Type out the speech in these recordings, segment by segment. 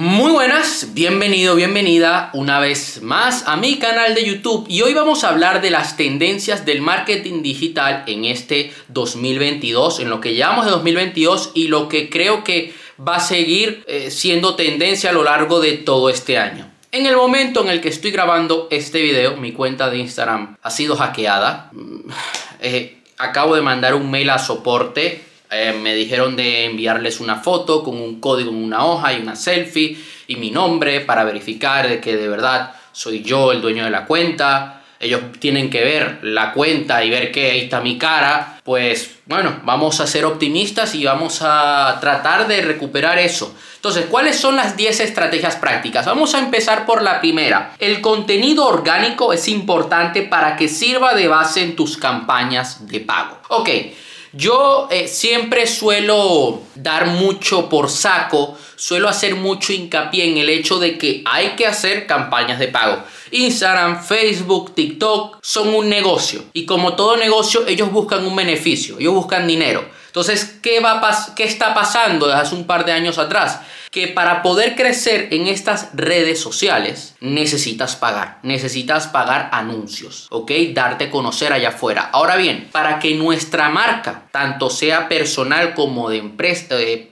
Muy buenas, bienvenido, bienvenida una vez más a mi canal de YouTube y hoy vamos a hablar de las tendencias del marketing digital en este 2022, en lo que llevamos de 2022 y lo que creo que va a seguir eh, siendo tendencia a lo largo de todo este año. En el momento en el que estoy grabando este video, mi cuenta de Instagram ha sido hackeada. Mm, eh, acabo de mandar un mail a soporte eh, me dijeron de enviarles una foto con un código en una hoja y una selfie y mi nombre para verificar de que de verdad soy yo el dueño de la cuenta. Ellos tienen que ver la cuenta y ver que ahí está mi cara. Pues bueno, vamos a ser optimistas y vamos a tratar de recuperar eso. Entonces, ¿cuáles son las 10 estrategias prácticas? Vamos a empezar por la primera. El contenido orgánico es importante para que sirva de base en tus campañas de pago. Ok. Yo eh, siempre suelo dar mucho por saco, suelo hacer mucho hincapié en el hecho de que hay que hacer campañas de pago. Instagram, Facebook, TikTok son un negocio y como todo negocio ellos buscan un beneficio, ellos buscan dinero. Entonces, ¿qué, va ¿qué está pasando desde hace un par de años atrás? Que para poder crecer en estas redes sociales necesitas pagar, necesitas pagar anuncios, ¿ok? Darte a conocer allá afuera. Ahora bien, para que nuestra marca, tanto sea personal como de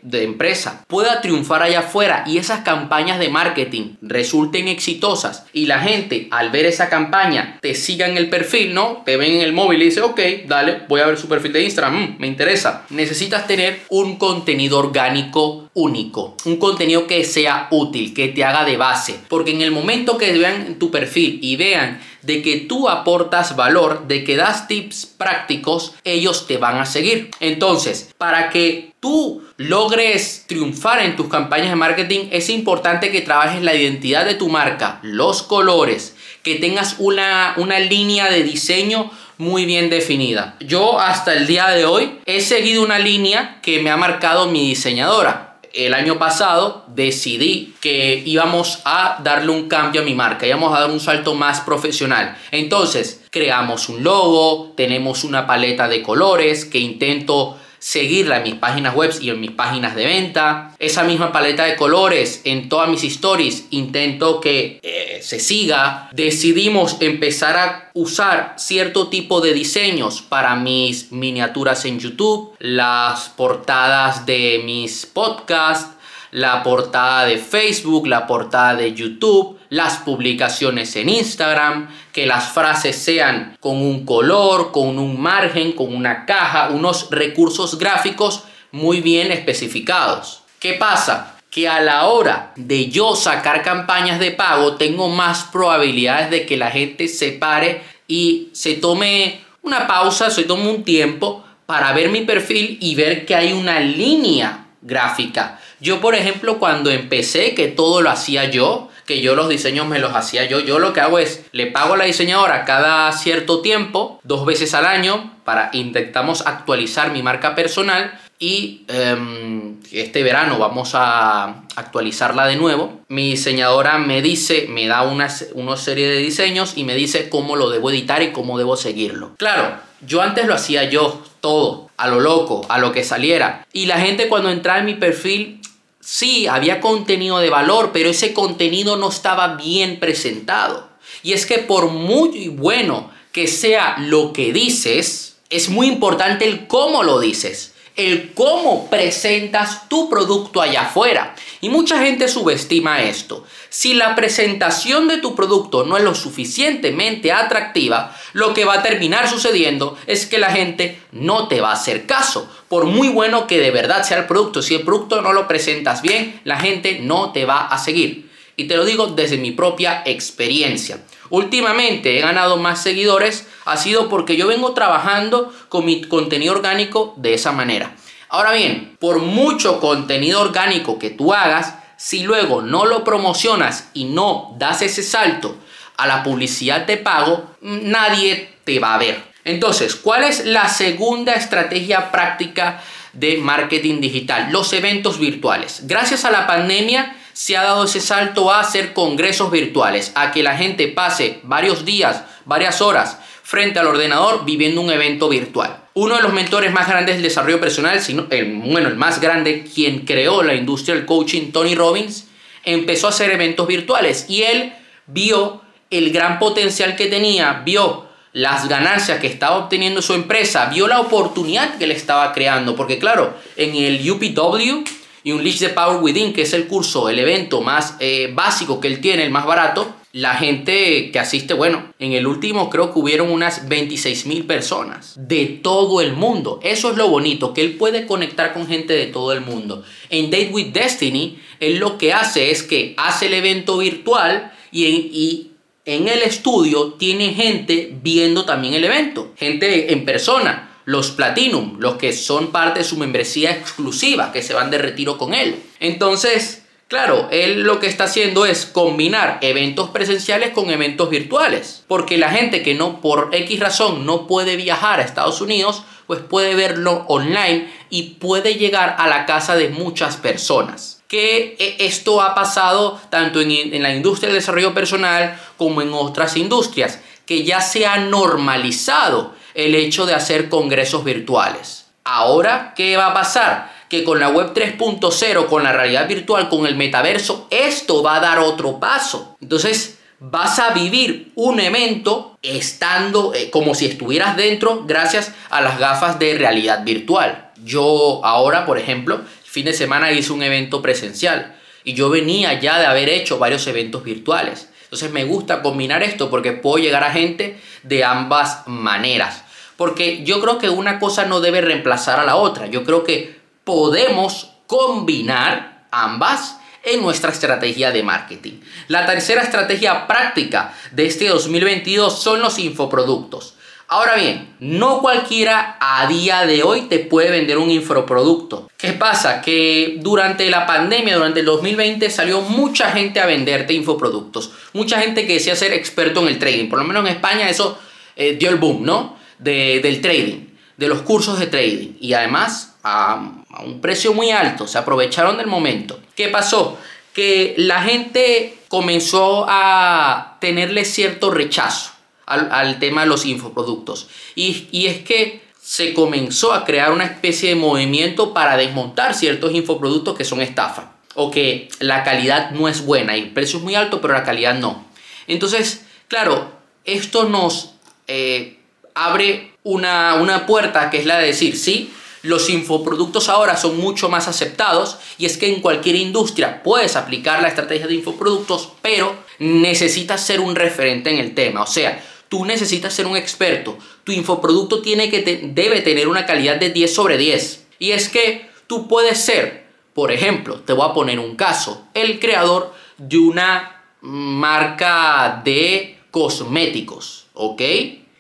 de empresa, pueda triunfar allá afuera y esas campañas de marketing resulten exitosas y la gente al ver esa campaña te siga en el perfil, ¿no? Te ven en el móvil y dice, ok, dale, voy a ver su perfil de Instagram, mm, me interesa. Necesitas tener un contenido orgánico único, un contenido que sea útil, que te haga de base. Porque en el momento que vean tu perfil y vean de que tú aportas valor, de que das tips prácticos, ellos te van a seguir. Entonces, para que tú logres triunfar en tus campañas de marketing, es importante que trabajes la identidad de tu marca, los colores, que tengas una, una línea de diseño muy bien definida. Yo hasta el día de hoy he seguido una línea que me ha marcado mi diseñadora el año pasado decidí que íbamos a darle un cambio a mi marca, íbamos a dar un salto más profesional. Entonces, creamos un logo, tenemos una paleta de colores que intento seguirla en mis páginas web y en mis páginas de venta. Esa misma paleta de colores en todas mis stories intento que eh, se siga. Decidimos empezar a usar cierto tipo de diseños para mis miniaturas en YouTube, las portadas de mis podcasts, la portada de Facebook, la portada de YouTube, las publicaciones en Instagram, que las frases sean con un color, con un margen, con una caja, unos recursos gráficos muy bien especificados. ¿Qué pasa? Que a la hora de yo sacar campañas de pago tengo más probabilidades de que la gente se pare y se tome una pausa, se tome un tiempo para ver mi perfil y ver que hay una línea gráfica. Yo, por ejemplo, cuando empecé, que todo lo hacía yo, que yo los diseños me los hacía yo, yo lo que hago es, le pago a la diseñadora cada cierto tiempo, dos veces al año, para intentamos actualizar mi marca personal y em, este verano vamos a actualizarla de nuevo. Mi diseñadora me dice, me da una, una serie de diseños y me dice cómo lo debo editar y cómo debo seguirlo. Claro, yo antes lo hacía yo, todo, a lo loco, a lo que saliera. Y la gente cuando entraba en mi perfil, sí, había contenido de valor, pero ese contenido no estaba bien presentado. Y es que por muy bueno que sea lo que dices, es muy importante el cómo lo dices el cómo presentas tu producto allá afuera. Y mucha gente subestima esto. Si la presentación de tu producto no es lo suficientemente atractiva, lo que va a terminar sucediendo es que la gente no te va a hacer caso. Por muy bueno que de verdad sea el producto, si el producto no lo presentas bien, la gente no te va a seguir. Y te lo digo desde mi propia experiencia. Últimamente he ganado más seguidores, ha sido porque yo vengo trabajando con mi contenido orgánico de esa manera. Ahora bien, por mucho contenido orgánico que tú hagas, si luego no lo promocionas y no das ese salto a la publicidad de pago, nadie te va a ver. Entonces, ¿cuál es la segunda estrategia práctica de marketing digital? Los eventos virtuales. Gracias a la pandemia, se ha dado ese salto a hacer congresos virtuales, a que la gente pase varios días, varias horas frente al ordenador viviendo un evento virtual. Uno de los mentores más grandes del desarrollo personal, sino el, bueno, el más grande, quien creó la industria del coaching, Tony Robbins, empezó a hacer eventos virtuales y él vio el gran potencial que tenía, vio las ganancias que estaba obteniendo su empresa, vio la oportunidad que le estaba creando, porque claro, en el UPW y un Unleash the Power Within, que es el curso, el evento más eh, básico que él tiene, el más barato, la gente que asiste, bueno, en el último creo que hubieron unas 26 mil personas de todo el mundo. Eso es lo bonito, que él puede conectar con gente de todo el mundo. En Date with Destiny, él lo que hace es que hace el evento virtual y en el estudio tiene gente viendo también el evento, gente en persona. Los Platinum, los que son parte de su membresía exclusiva, que se van de retiro con él. Entonces, Claro, él lo que está haciendo es combinar eventos presenciales con eventos virtuales, porque la gente que no por X razón no puede viajar a Estados Unidos, pues puede verlo online y puede llegar a la casa de muchas personas. Que eh, esto ha pasado tanto en, en la industria del desarrollo personal como en otras industrias, que ya se ha normalizado el hecho de hacer congresos virtuales. Ahora, ¿qué va a pasar? que con la web 3.0, con la realidad virtual, con el metaverso, esto va a dar otro paso. Entonces, vas a vivir un evento estando eh, como si estuvieras dentro gracias a las gafas de realidad virtual. Yo ahora, por ejemplo, fin de semana hice un evento presencial y yo venía ya de haber hecho varios eventos virtuales. Entonces me gusta combinar esto porque puedo llegar a gente de ambas maneras. Porque yo creo que una cosa no debe reemplazar a la otra. Yo creo que podemos combinar ambas en nuestra estrategia de marketing. La tercera estrategia práctica de este 2022 son los infoproductos. Ahora bien, no cualquiera a día de hoy te puede vender un infoproducto. ¿Qué pasa? Que durante la pandemia, durante el 2020, salió mucha gente a venderte infoproductos. Mucha gente que decía ser experto en el trading. Por lo menos en España eso eh, dio el boom, ¿no? Del trading, de los cursos de trading. Y además a, un precio muy alto, se aprovecharon del momento. ¿Qué pasó? Que la gente comenzó a tenerle cierto rechazo al, tema de los infoproductos. Y, y es que se comenzó a crear una especie de movimiento para desmontar ciertos infoproductos que son estafa o que la calidad no es buena y el precio es muy alto pero la calidad no. Entonces, claro, esto nos eh, abre una, una puerta que es la de decir, sí, los infoproductos ahora son mucho más aceptados y es que en cualquier industria puedes aplicar la estrategia de infoproductos, pero necesitas ser un referente en el tema. O sea, tú necesitas ser un experto. Tu infoproducto tiene que debe tener una calidad de 10 sobre 10. Y es que tú puedes ser, por ejemplo, te voy a poner un caso, el creador de una marca de cosméticos, ¿ok?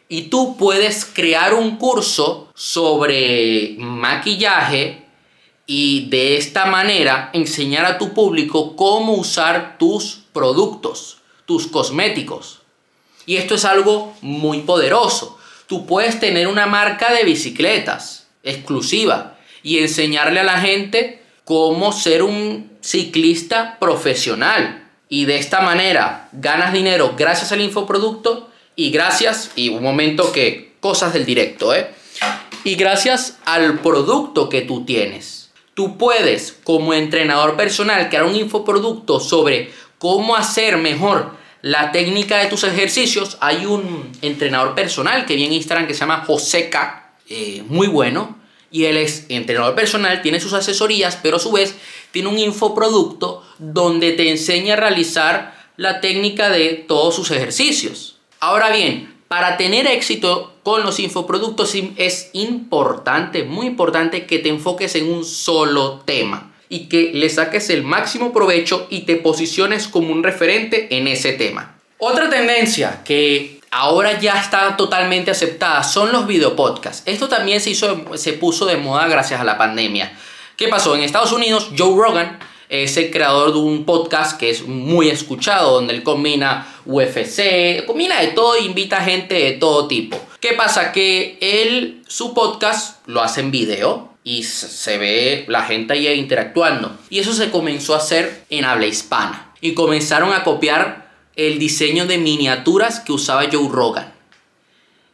Y tú puedes crear un curso sobre maquillaje y de esta manera enseñar a tu público cómo usar tus productos, tus cosméticos. Y esto es algo muy poderoso. Tú puedes tener una marca de bicicletas exclusiva y enseñarle a la gente cómo ser un ciclista profesional. Y de esta manera ganas dinero gracias al infoproducto y gracias, y un momento que cosas del directo, ¿eh? Y gracias al producto que tú tienes. Tú puedes, como entrenador personal, crear un infoproducto sobre cómo hacer mejor la técnica de tus ejercicios. Hay un entrenador personal que viene en Instagram que se llama Joseca, eh, muy bueno. Y él es entrenador personal, tiene sus asesorías, pero a su vez tiene un infoproducto donde te enseña a realizar la técnica de todos sus ejercicios. Ahora bien, para tener éxito con los infoproductos es importante, muy importante que te enfoques en un solo tema y que le saques el máximo provecho y te posiciones como un referente en ese tema. Otra tendencia que ahora ya está totalmente aceptada son los videopodcasts. Esto también se, hizo, se puso de moda gracias a la pandemia. ¿Qué pasó? En Estados Unidos, Joe Rogan es el creador de un podcast que es muy escuchado, donde él combina UFC, combina de todo invita gente de todo tipo. ¿Qué pasa? Que él, su podcast lo hace en video y se ve la gente ahí interactuando. Y eso se comenzó a hacer en habla hispana. Y comenzaron a copiar el diseño de miniaturas que usaba Joe Rogan.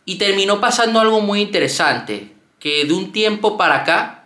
Y terminó pasando algo muy interesante, que de un tiempo para acá,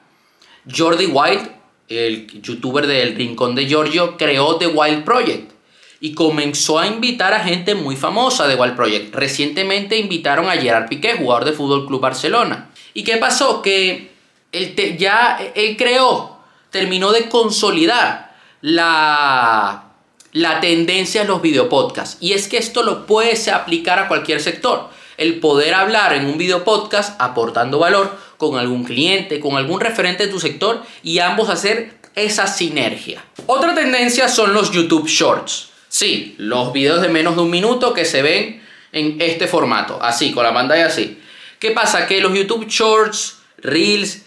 Jordi White el youtuber del Rincón de Giorgio, creó The Wild Project y comenzó a invitar a gente muy famosa de Wild Project. Recientemente invitaron a Gerard Piqué, jugador de Fútbol Club Barcelona. ¿Y qué pasó? Que él ya él creó, terminó de consolidar la, la tendencia en los videopodcasts. Y es que esto lo puedes aplicar a cualquier sector. El poder hablar en un videopodcast aportando valor con algún cliente, con algún referente de tu sector y ambos hacer esa sinergia. Otra tendencia son los YouTube Shorts. Sí, los videos de menos de un minuto que se ven en este formato, así, con la pantalla así. ¿Qué pasa? Que los YouTube Shorts, Reels,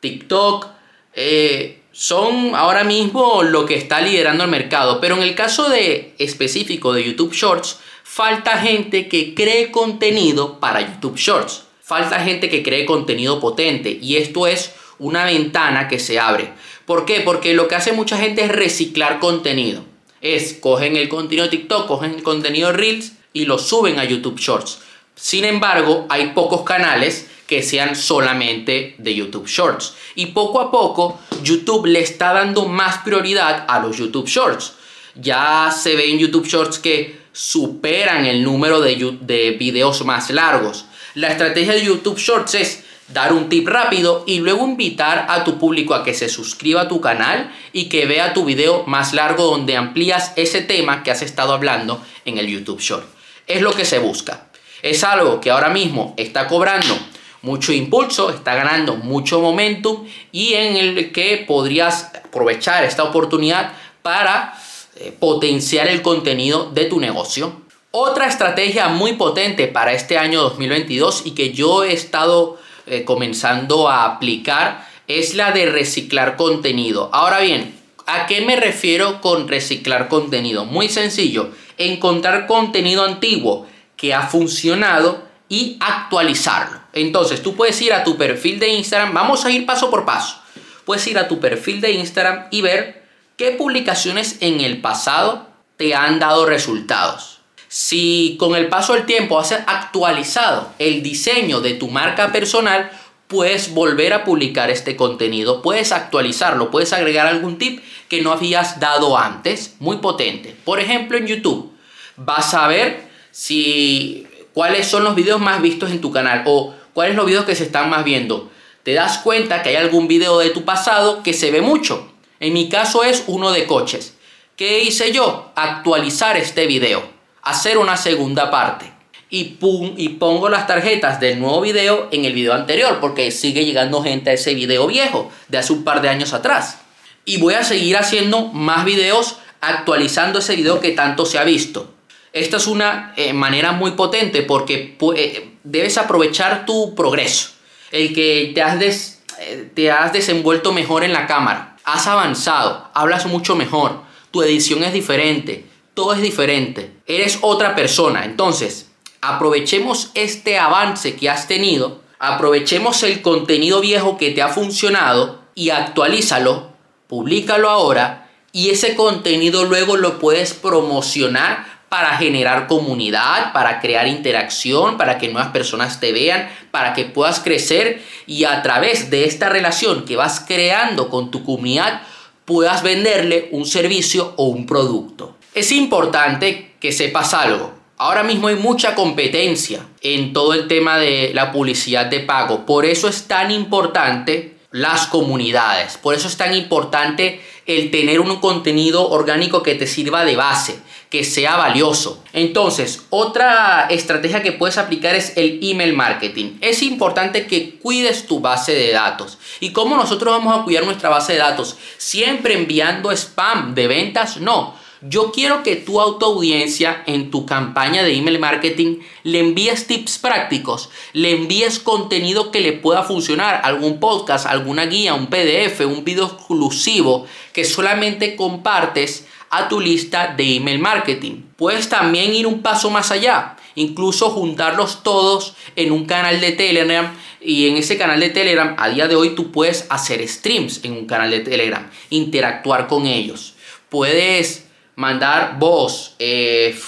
TikTok, eh, son ahora mismo lo que está liderando el mercado. Pero en el caso de específico de YouTube Shorts, falta gente que cree contenido para YouTube Shorts. Falta gente que cree contenido potente. Y esto es una ventana que se abre. ¿Por qué? Porque lo que hace mucha gente es reciclar contenido es cogen el contenido TikTok, cogen el contenido Reels y lo suben a YouTube Shorts. Sin embargo, hay pocos canales que sean solamente de YouTube Shorts. Y poco a poco YouTube le está dando más prioridad a los YouTube Shorts. Ya se ve en YouTube Shorts que superan el número de videos más largos. La estrategia de YouTube Shorts es dar un tip rápido y luego invitar a tu público a que se suscriba a tu canal y que vea tu video más largo donde amplías ese tema que has estado hablando en el YouTube Short. Es lo que se busca. Es algo que ahora mismo está cobrando mucho impulso, está ganando mucho momentum y en el que podrías aprovechar esta oportunidad para eh, potenciar el contenido de tu negocio. Otra estrategia muy potente para este año 2022 y que yo he estado eh, comenzando a aplicar es la de reciclar contenido. Ahora bien, ¿a qué me refiero con reciclar contenido? Muy sencillo, encontrar contenido antiguo que ha funcionado y actualizarlo. Entonces, tú puedes ir a tu perfil de Instagram, vamos a ir paso por paso. Puedes ir a tu perfil de Instagram y ver qué publicaciones en el pasado te han dado resultados. Si con el paso del tiempo has actualizado el diseño de tu marca personal, puedes volver a publicar este contenido, puedes actualizarlo, puedes agregar algún tip que no habías dado antes, muy potente. Por ejemplo, en YouTube vas a ver si cuáles son los videos más vistos en tu canal o cuáles son los videos que se están más viendo. Te das cuenta que hay algún video de tu pasado que se ve mucho. En mi caso es uno de coches. ¿Qué hice yo? Actualizar este video hacer una segunda parte. Y, y pongo las tarjetas del nuevo video en el video anterior, porque sigue llegando gente a ese video viejo de hace un par de años atrás. Y voy a seguir haciendo más videos actualizando ese video que tanto se ha visto. Esta es una eh, manera muy potente porque eh, debes aprovechar tu progreso. El que te has, eh, te has desenvuelto mejor en la cámara. Has avanzado, hablas mucho mejor, tu edición es diferente, todo es diferente. Eres otra persona. Entonces, aprovechemos este avance que has tenido, aprovechemos el contenido viejo que te ha funcionado y actualízalo, públicalo ahora y ese contenido luego lo puedes promocionar para generar comunidad, para crear interacción, para que nuevas personas te vean, para que puedas crecer y a través de esta relación que vas creando con tu comunidad puedas venderle un servicio o un producto. Es importante que sepas algo. Ahora mismo hay mucha competencia en todo el tema de la publicidad de pago. Por eso es tan importante las comunidades. Por eso es tan importante el tener un contenido orgánico que te sirva de base, que sea valioso. Entonces, otra estrategia que puedes aplicar es el email marketing. Es importante que cuides tu base de datos. ¿Y cómo nosotros vamos a cuidar nuestra base de datos? ¿Siempre enviando spam de ventas? No yo quiero que tu autoaudiencia en tu campaña de email marketing le envíes tips prácticos, le envíes contenido que le pueda funcionar, algún podcast, alguna guía, un PDF, un video exclusivo que solamente compartes a tu lista de email marketing. Puedes también ir un paso más allá, incluso juntarlos todos en un canal de Telegram y en ese canal de Telegram a día de hoy tú puedes hacer streams en un canal de Telegram, interactuar con ellos. Puedes mandar voz, eh,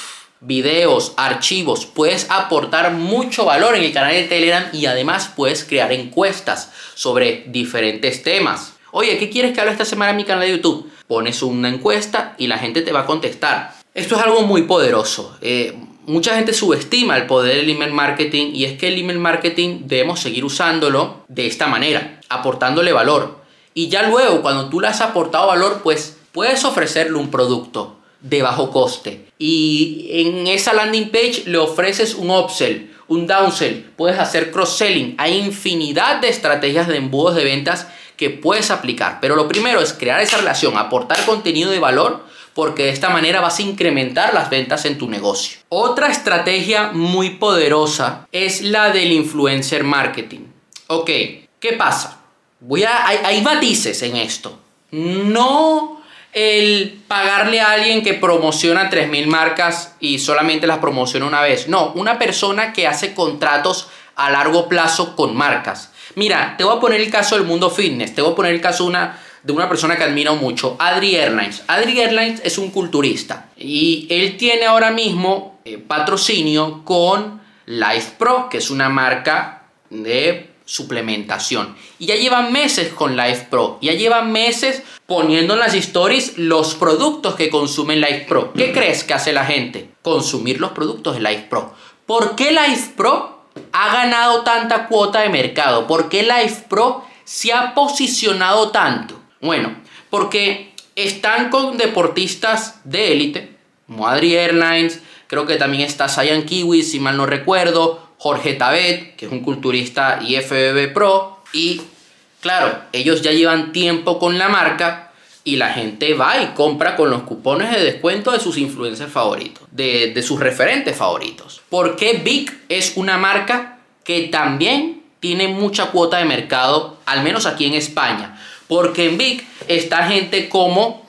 videos, archivos. Puedes aportar mucho valor en el canal de Telegram y además puedes crear encuestas sobre diferentes temas. Oye, ¿qué quieres que hable esta semana en mi canal de YouTube? Pones una encuesta y la gente te va a contestar. Esto es algo muy poderoso. Eh, mucha gente subestima el poder del email marketing y es que el email marketing debemos seguir usándolo de esta manera, aportándole valor. Y ya luego, cuando tú le has aportado valor, pues puedes ofrecerle un producto de bajo coste. Y en esa landing page le ofreces un upsell, un downsell, puedes hacer cross-selling. Hay infinidad de estrategias de embudos de ventas que puedes aplicar. Pero lo primero es crear esa relación, aportar contenido de valor, porque de esta manera vas a incrementar las ventas en tu negocio. Otra estrategia muy poderosa es la del influencer marketing. Ok, ¿qué pasa? Voy a, hay, hay matices en esto. No el pagarle a alguien que promociona 3.000 marcas y solamente las promociona una vez. No, una persona que hace contratos a largo plazo con marcas. Mira, te voy a poner el caso del mundo fitness, te voy a poner el caso una, de una persona que admiro mucho, Adri Airlines. Adri Airlines es un culturista y él tiene ahora mismo eh, patrocinio con Life Pro, que es una marca de suplementación. Y ya llevan meses con Life Pro. Ya llevan meses poniendo en las stories los productos que consumen Life Pro. ¿Qué crees que hace la gente? Consumir los productos de Life Pro. ¿Por qué Life Pro ha ganado tanta cuota de mercado? ¿Por qué Life Pro se ha posicionado tanto? Bueno, porque están con deportistas de élite, como Adri Airlines, creo que también está Sayan Kiwi, si mal no recuerdo, Jorge Tabet, que es un culturista y FBB Pro. Y claro, ellos ya llevan tiempo con la marca y la gente va y compra con los cupones de descuento de sus influencers favoritos, de, sus referentes favoritos. Porque Vic es una marca que también tiene mucha cuota de mercado, al menos aquí en España. Porque en Vic está gente como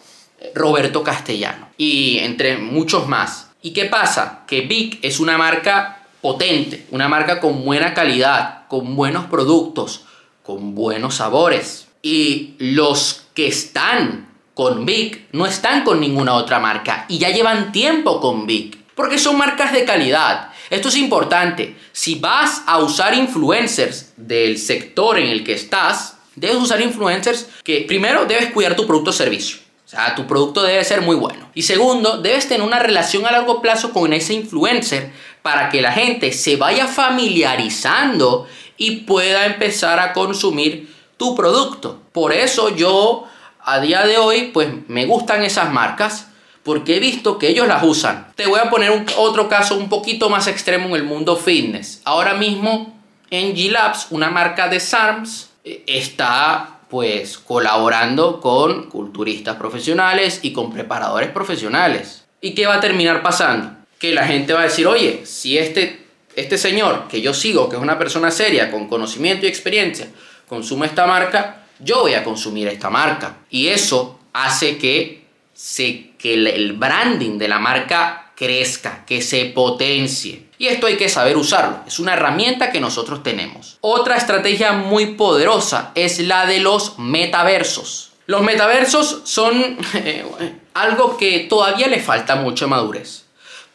Roberto Castellano y entre muchos más. ¿Y qué pasa? Que Vic es una marca potente, una marca con buena calidad, con buenos productos, con buenos sabores. Y los que están con Vic no están con ninguna otra marca y ya llevan tiempo con Vic, porque son marcas de calidad. Esto es importante. Si vas a usar influencers del sector en el que estás, debes usar influencers que primero debes cuidar tu producto o servicio. O sea, tu producto debe ser muy bueno. Y segundo, debes tener una relación a largo plazo con ese influencer para que la gente se vaya familiarizando y pueda empezar a consumir tu producto. Por eso yo a día de hoy pues me gustan esas marcas porque he visto que ellos las usan. Te voy a poner otro caso un poquito más extremo en el mundo fitness. Ahora mismo en G-Labs, una marca de SARMS, eh, está pues colaborando con culturistas profesionales y con preparadores profesionales. ¿Y qué va a terminar pasando? Que la gente va a decir, oye, si este, este señor que yo sigo, que es una persona seria, con conocimiento y experiencia, consume esta marca, yo voy a consumir esta marca. Y eso hace que, se, que el branding de la marca crezca, que se potencie. Y esto hay que saber usarlo. Es una herramienta que nosotros tenemos. Otra estrategia muy poderosa es la de los metaversos. Los metaversos son eh, algo que todavía le falta mucha madurez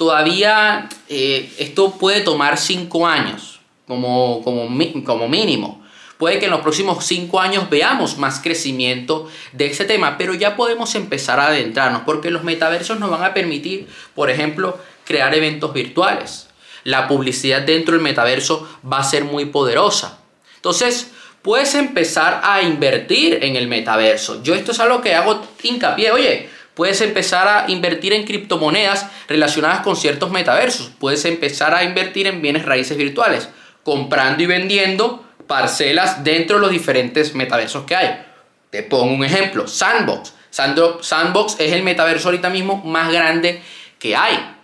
todavía eh, esto puede tomar cinco años como, como, como mínimo. Puede que en los próximos cinco años veamos más crecimiento de ese tema, pero ya podemos empezar a adentrarnos porque los metaversos nos van a permitir, por ejemplo, crear eventos virtuales. La publicidad dentro del metaverso va a ser muy poderosa. Entonces, puedes empezar a invertir en el metaverso. Yo esto es algo que hago hincapié. Oye, Puedes empezar a invertir en criptomonedas relacionadas con ciertos metaversos. Puedes empezar a invertir en bienes raíces virtuales, comprando y vendiendo parcelas dentro de los diferentes metaversos que hay. Te pongo un ejemplo, Sandbox. Sandbox es el metaverso ahorita mismo más grande que hay.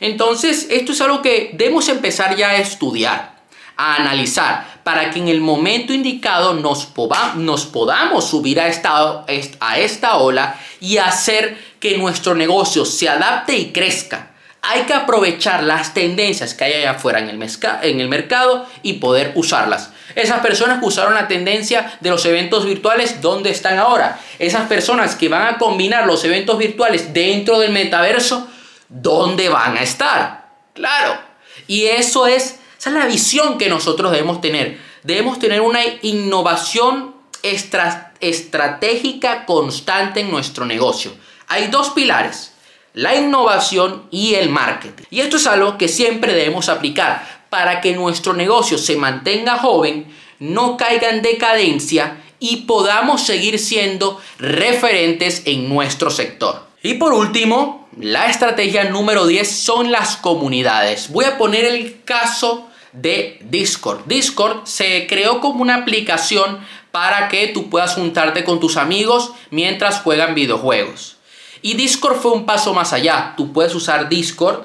Entonces, esto es algo que debemos empezar ya a estudiar, a analizar, para que en el momento indicado nos, podamos subir a esta, a esta ola y hacer que nuestro negocio se adapte y crezca. Hay que aprovechar las tendencias que hay allá afuera en el, en el mercado y poder usarlas. Esas personas que usaron la tendencia de los eventos virtuales, ¿dónde están ahora? Esas personas que van a combinar los eventos virtuales dentro del metaverso, ¿dónde van a estar? Claro. Y eso es, esa es la visión que nosotros debemos tener. Debemos tener una innovación estratégica constante en nuestro negocio. Hay dos pilares, la innovación y el marketing. Y esto es algo que siempre debemos aplicar para que nuestro negocio se mantenga joven, no caiga en decadencia y podamos seguir siendo referentes en nuestro sector. Y por último, la estrategia número 10 son las comunidades. Voy a poner el caso de Discord. Discord se creó como una aplicación para que tú puedas juntarte con tus amigos mientras juegan videojuegos. Y Discord fue un paso más allá. Tú puedes usar Discord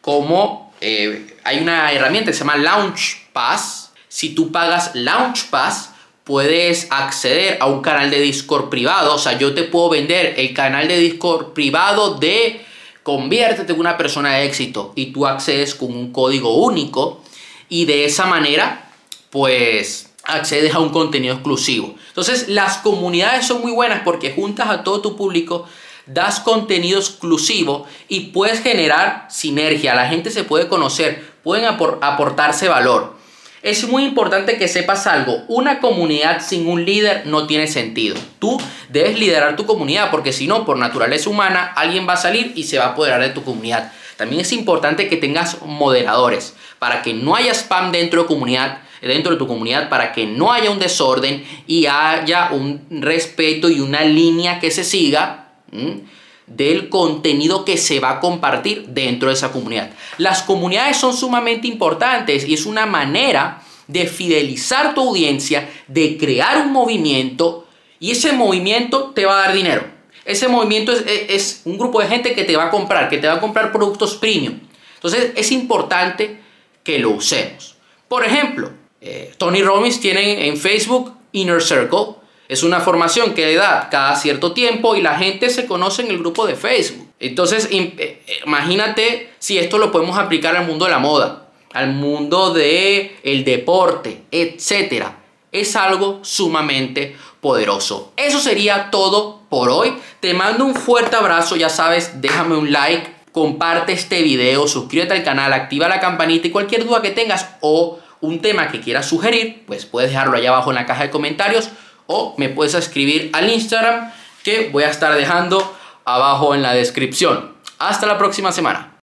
como... Eh, hay una herramienta que se llama Launch Pass. Si tú pagas Launch Pass, puedes acceder a un canal de Discord privado. O sea, yo te puedo vender el canal de Discord privado de conviértete en una persona de éxito y tú accedes con un código único y de esa manera, pues accedes a un contenido exclusivo. Entonces, las comunidades son muy buenas porque juntas a todo tu público, das contenido exclusivo y puedes generar sinergia. La gente se puede conocer, pueden aportarse valor. Es muy importante que sepas algo, una comunidad sin un líder no tiene sentido. Tú debes liderar tu comunidad porque si no, por naturaleza humana, alguien va a salir y se va a apoderar de tu comunidad. También es importante que tengas moderadores para que no haya spam dentro de comunidad dentro de tu comunidad para que no haya un desorden y haya un respeto y una línea que se siga del contenido que se va a compartir dentro de esa comunidad. Las comunidades son sumamente importantes y es una manera de fidelizar tu audiencia, de crear un movimiento y ese movimiento te va a dar dinero. Ese movimiento es, un grupo de gente que te va a comprar, que te va a comprar productos premium. Entonces es importante que lo usemos. Por ejemplo, eh, Tony Robbins tiene en Facebook Inner Circle. Es una formación que da cada cierto tiempo y la gente se conoce en el grupo de Facebook. Entonces, eh, imagínate si esto lo podemos aplicar al mundo de la moda, al mundo del el deporte, etc. Es algo sumamente poderoso. Eso sería todo por hoy. Te mando un fuerte abrazo, ya sabes, déjame un like, comparte este video, suscríbete al canal, activa la campanita y cualquier duda que tengas o un tema que quieras sugerir, pues puedes dejarlo allá abajo en la caja de comentarios o me puedes escribir al Instagram que voy a estar dejando abajo en la descripción. Hasta la próxima semana.